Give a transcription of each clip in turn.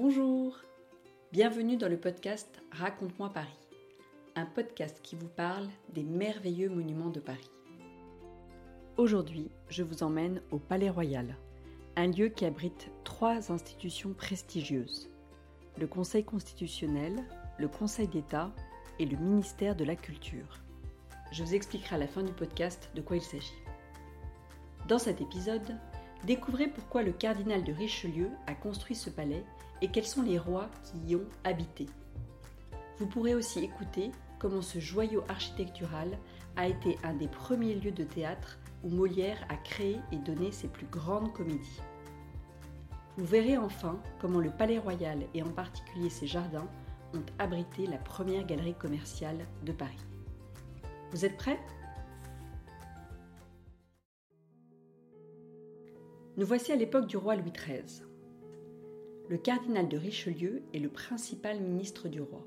Bonjour Bienvenue dans le podcast Raconte-moi Paris, un podcast qui vous parle des merveilleux monuments de Paris. Aujourd'hui, je vous emmène au Palais Royal, un lieu qui abrite trois institutions prestigieuses. Le Conseil constitutionnel, le Conseil d'État et le ministère de la Culture. Je vous expliquerai à la fin du podcast de quoi il s'agit. Dans cet épisode, découvrez pourquoi le cardinal de Richelieu a construit ce palais et quels sont les rois qui y ont habité? Vous pourrez aussi écouter comment ce joyau architectural a été un des premiers lieux de théâtre où Molière a créé et donné ses plus grandes comédies. Vous verrez enfin comment le Palais Royal et en particulier ses jardins ont abrité la première galerie commerciale de Paris. Vous êtes prêts? Nous voici à l'époque du roi Louis XIII. Le cardinal de Richelieu est le principal ministre du roi.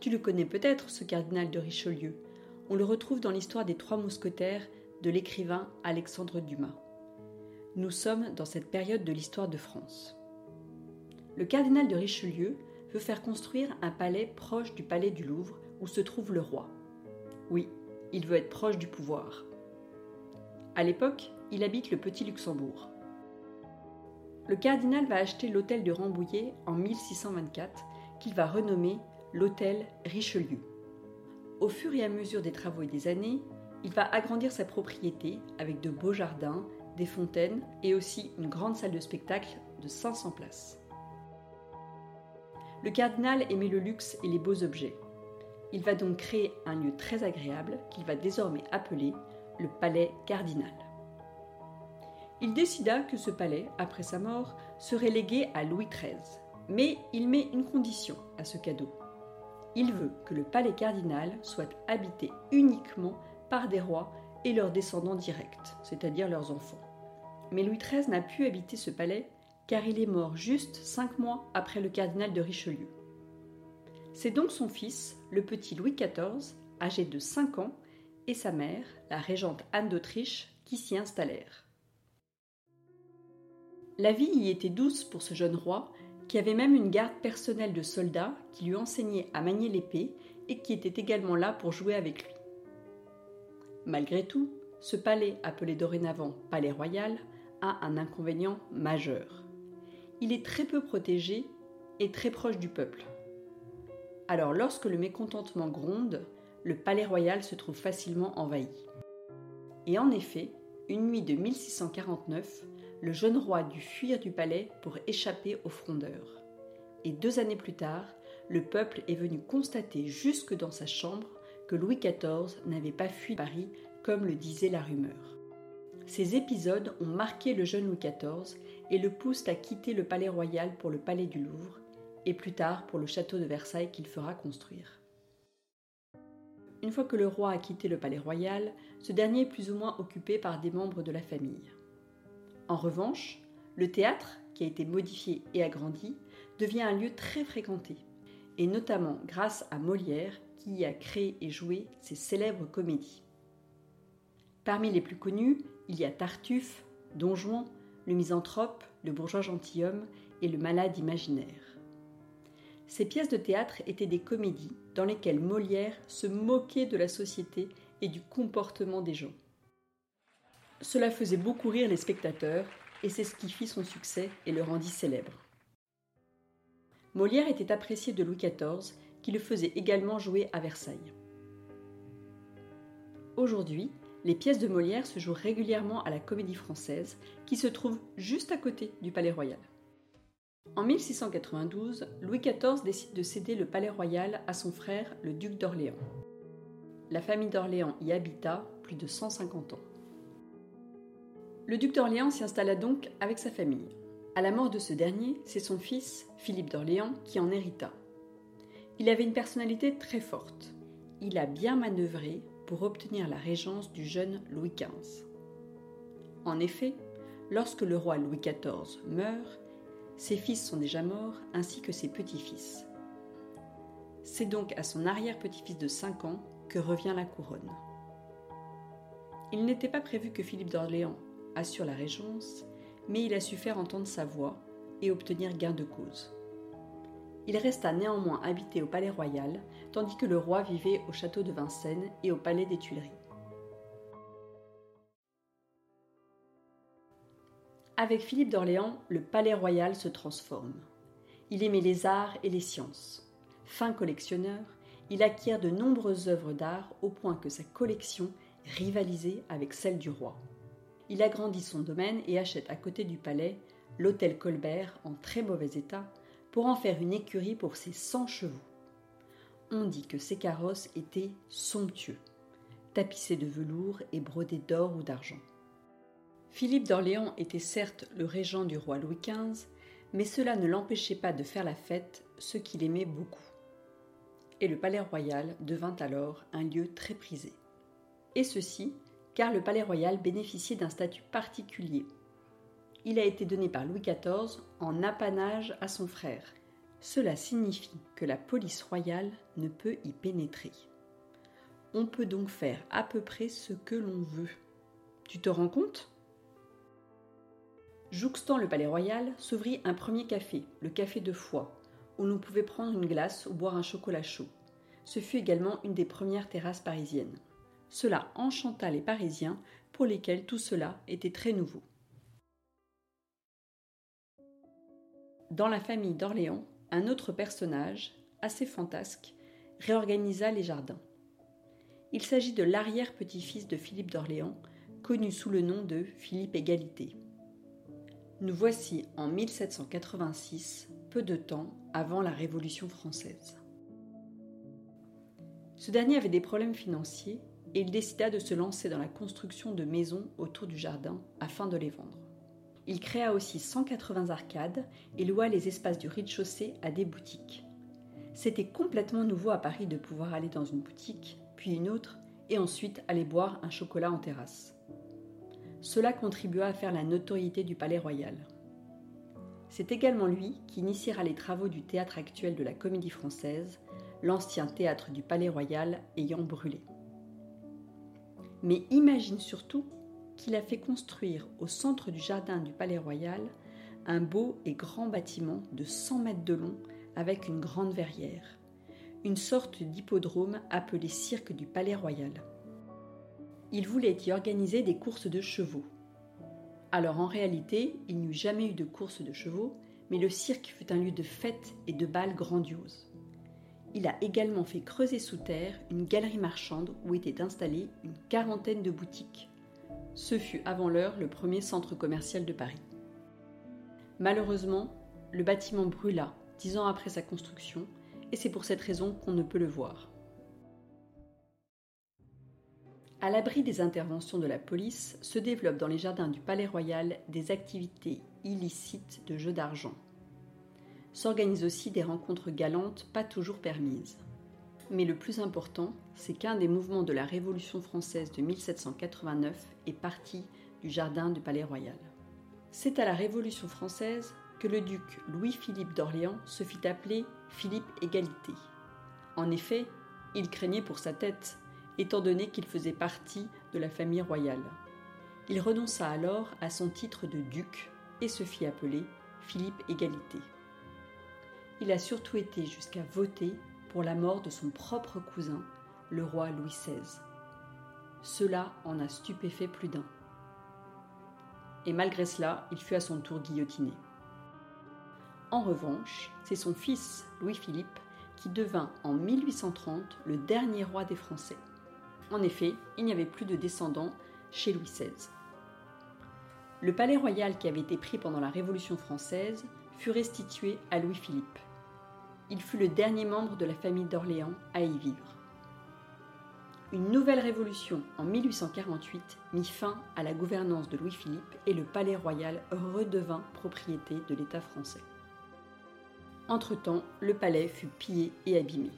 Tu le connais peut-être, ce cardinal de Richelieu. On le retrouve dans l'histoire des Trois Mousquetaires de l'écrivain Alexandre Dumas. Nous sommes dans cette période de l'histoire de France. Le cardinal de Richelieu veut faire construire un palais proche du palais du Louvre où se trouve le roi. Oui, il veut être proche du pouvoir. À l'époque, il habite le Petit Luxembourg. Le cardinal va acheter l'hôtel de Rambouillet en 1624 qu'il va renommer l'hôtel Richelieu. Au fur et à mesure des travaux et des années, il va agrandir sa propriété avec de beaux jardins, des fontaines et aussi une grande salle de spectacle de 500 places. Le cardinal aimait le luxe et les beaux objets. Il va donc créer un lieu très agréable qu'il va désormais appeler le palais cardinal. Il décida que ce palais, après sa mort, serait légué à Louis XIII. Mais il met une condition à ce cadeau. Il veut que le palais cardinal soit habité uniquement par des rois et leurs descendants directs, c'est-à-dire leurs enfants. Mais Louis XIII n'a pu habiter ce palais car il est mort juste cinq mois après le cardinal de Richelieu. C'est donc son fils, le petit Louis XIV, âgé de 5 ans, et sa mère, la régente Anne d'Autriche, qui s'y installèrent. La vie y était douce pour ce jeune roi, qui avait même une garde personnelle de soldats qui lui enseignaient à manier l'épée et qui était également là pour jouer avec lui. Malgré tout, ce palais, appelé dorénavant Palais Royal, a un inconvénient majeur. Il est très peu protégé et très proche du peuple. Alors lorsque le mécontentement gronde, le Palais Royal se trouve facilement envahi. Et en effet, une nuit de 1649, le jeune roi dut fuir du palais pour échapper aux frondeurs. Et deux années plus tard, le peuple est venu constater jusque dans sa chambre que Louis XIV n'avait pas fui Paris comme le disait la rumeur. Ces épisodes ont marqué le jeune Louis XIV et le poussent à quitter le palais royal pour le palais du Louvre et plus tard pour le château de Versailles qu'il fera construire. Une fois que le roi a quitté le palais royal, ce dernier est plus ou moins occupé par des membres de la famille. En revanche, le théâtre, qui a été modifié et agrandi, devient un lieu très fréquenté, et notamment grâce à Molière qui y a créé et joué ses célèbres comédies. Parmi les plus connus, il y a Tartuffe, Don Juan, le misanthrope, le bourgeois gentilhomme et le malade imaginaire. Ces pièces de théâtre étaient des comédies dans lesquelles Molière se moquait de la société et du comportement des gens. Cela faisait beaucoup rire les spectateurs et c'est ce qui fit son succès et le rendit célèbre. Molière était apprécié de Louis XIV qui le faisait également jouer à Versailles. Aujourd'hui, les pièces de Molière se jouent régulièrement à la Comédie Française qui se trouve juste à côté du Palais Royal. En 1692, Louis XIV décide de céder le Palais Royal à son frère, le duc d'Orléans. La famille d'Orléans y habita plus de 150 ans. Le duc d'Orléans s'y installa donc avec sa famille. À la mort de ce dernier, c'est son fils, Philippe d'Orléans, qui en hérita. Il avait une personnalité très forte. Il a bien manœuvré pour obtenir la régence du jeune Louis XV. En effet, lorsque le roi Louis XIV meurt, ses fils sont déjà morts ainsi que ses petits-fils. C'est donc à son arrière-petit-fils de 5 ans que revient la couronne. Il n'était pas prévu que Philippe d'Orléans assure la régence, mais il a su faire entendre sa voix et obtenir gain de cause. Il resta néanmoins habité au palais royal, tandis que le roi vivait au château de Vincennes et au palais des Tuileries. Avec Philippe d'Orléans, le palais royal se transforme. Il aimait les arts et les sciences. Fin collectionneur, il acquiert de nombreuses œuvres d'art au point que sa collection rivalisait avec celle du roi. Il agrandit son domaine et achète à côté du palais l'hôtel Colbert en très mauvais état pour en faire une écurie pour ses 100 chevaux. On dit que ces carrosses étaient somptueux, tapissés de velours et brodés d'or ou d'argent. Philippe d'Orléans était certes le régent du roi Louis XV, mais cela ne l'empêchait pas de faire la fête, ce qu'il aimait beaucoup. Et le palais royal devint alors un lieu très prisé. Et ceci car le palais royal bénéficiait d'un statut particulier il a été donné par Louis XIV en apanage à son frère. Cela signifie que la police royale ne peut y pénétrer. On peut donc faire à peu près ce que l'on veut. Tu te rends compte? Jouxtant le palais royal s'ouvrit un premier café, le café de foie, où l'on pouvait prendre une glace ou boire un chocolat chaud. Ce fut également une des premières terrasses parisiennes. Cela enchanta les Parisiens pour lesquels tout cela était très nouveau. Dans la famille d'Orléans, un autre personnage, assez fantasque, réorganisa les jardins. Il s'agit de l'arrière-petit-fils de Philippe d'Orléans, connu sous le nom de Philippe Égalité. Nous voici en 1786, peu de temps avant la Révolution française. Ce dernier avait des problèmes financiers et il décida de se lancer dans la construction de maisons autour du jardin afin de les vendre. Il créa aussi 180 arcades et loua les espaces du rez-de-chaussée à des boutiques. C'était complètement nouveau à Paris de pouvoir aller dans une boutique, puis une autre, et ensuite aller boire un chocolat en terrasse. Cela contribua à faire la notoriété du Palais Royal. C'est également lui qui initiera les travaux du théâtre actuel de la Comédie Française, l'ancien théâtre du Palais Royal ayant brûlé. Mais imagine surtout qu'il a fait construire au centre du jardin du Palais Royal un beau et grand bâtiment de 100 mètres de long avec une grande verrière, une sorte d'hippodrome appelé Cirque du Palais Royal. Il voulait y organiser des courses de chevaux. Alors en réalité, il n'y eut jamais eu de courses de chevaux, mais le cirque fut un lieu de fête et de bal grandiose. Il a également fait creuser sous terre une galerie marchande où étaient installées une quarantaine de boutiques. Ce fut avant l'heure le premier centre commercial de Paris. Malheureusement, le bâtiment brûla dix ans après sa construction, et c'est pour cette raison qu'on ne peut le voir. À l'abri des interventions de la police, se développent dans les jardins du Palais Royal des activités illicites de jeux d'argent. S'organisent aussi des rencontres galantes pas toujours permises. Mais le plus important, c'est qu'un des mouvements de la Révolution française de 1789 est parti du jardin du Palais Royal. C'est à la Révolution française que le duc Louis-Philippe d'Orléans se fit appeler Philippe Égalité. En effet, il craignait pour sa tête, étant donné qu'il faisait partie de la famille royale. Il renonça alors à son titre de duc et se fit appeler Philippe Égalité. Il a surtout été jusqu'à voter pour la mort de son propre cousin, le roi Louis XVI. Cela en a stupéfait plus d'un. Et malgré cela, il fut à son tour guillotiné. En revanche, c'est son fils, Louis-Philippe, qui devint en 1830 le dernier roi des Français. En effet, il n'y avait plus de descendants chez Louis XVI. Le palais royal qui avait été pris pendant la Révolution française fut restitué à Louis-Philippe il fut le dernier membre de la famille d'Orléans à y vivre. Une nouvelle révolution en 1848 mit fin à la gouvernance de Louis-Philippe et le palais royal redevint propriété de l'État français. Entre-temps, le palais fut pillé et abîmé.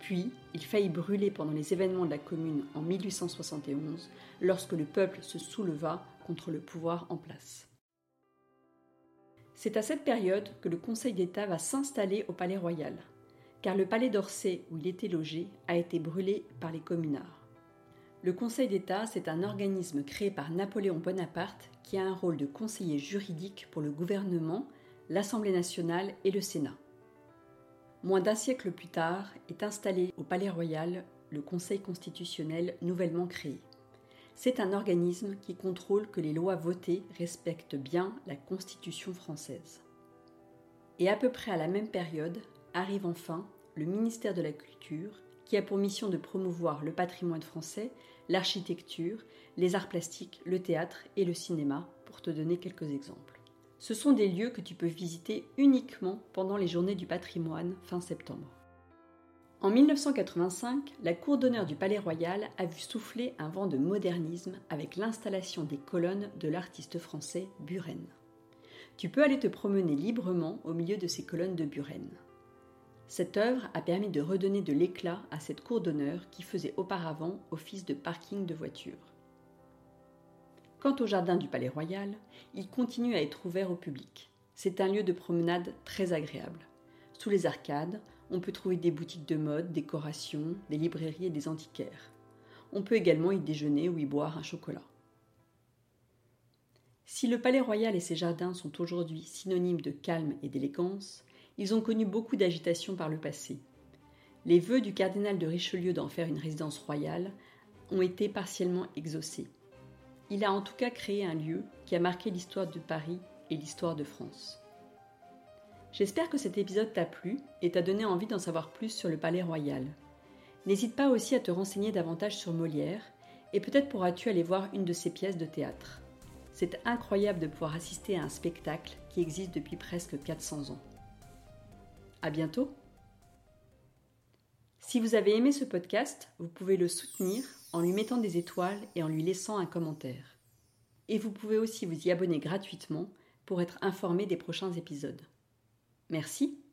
Puis, il faillit brûler pendant les événements de la Commune en 1871, lorsque le peuple se souleva contre le pouvoir en place. C'est à cette période que le Conseil d'État va s'installer au Palais Royal, car le palais d'Orsay où il était logé a été brûlé par les communards. Le Conseil d'État, c'est un organisme créé par Napoléon Bonaparte qui a un rôle de conseiller juridique pour le gouvernement l'Assemblée nationale et le Sénat. Moins d'un siècle plus tard est installé au Palais Royal le Conseil constitutionnel nouvellement créé. C'est un organisme qui contrôle que les lois votées respectent bien la Constitution française. Et à peu près à la même période arrive enfin le ministère de la Culture qui a pour mission de promouvoir le patrimoine français, l'architecture, les arts plastiques, le théâtre et le cinéma, pour te donner quelques exemples. Ce sont des lieux que tu peux visiter uniquement pendant les journées du patrimoine fin septembre. En 1985, la cour d'honneur du Palais Royal a vu souffler un vent de modernisme avec l'installation des colonnes de l'artiste français Buren. Tu peux aller te promener librement au milieu de ces colonnes de Buren. Cette œuvre a permis de redonner de l'éclat à cette cour d'honneur qui faisait auparavant office de parking de voitures. Quant au jardin du Palais Royal, il continue à être ouvert au public. C'est un lieu de promenade très agréable. Sous les arcades, on peut trouver des boutiques de mode, décorations, des librairies et des antiquaires. On peut également y déjeuner ou y boire un chocolat. Si le Palais Royal et ses jardins sont aujourd'hui synonymes de calme et d'élégance, ils ont connu beaucoup d'agitation par le passé. Les vœux du cardinal de Richelieu d'en faire une résidence royale ont été partiellement exaucés. Il a en tout cas créé un lieu qui a marqué l'histoire de Paris et l'histoire de France. J'espère que cet épisode t'a plu et t'a donné envie d'en savoir plus sur le Palais Royal. N'hésite pas aussi à te renseigner davantage sur Molière et peut-être pourras-tu aller voir une de ses pièces de théâtre. C'est incroyable de pouvoir assister à un spectacle qui existe depuis presque 400 ans. À bientôt. Si vous avez aimé ce podcast, vous pouvez le soutenir en lui mettant des étoiles et en lui laissant un commentaire. Et vous pouvez aussi vous y abonner gratuitement pour être informé des prochains épisodes. Merci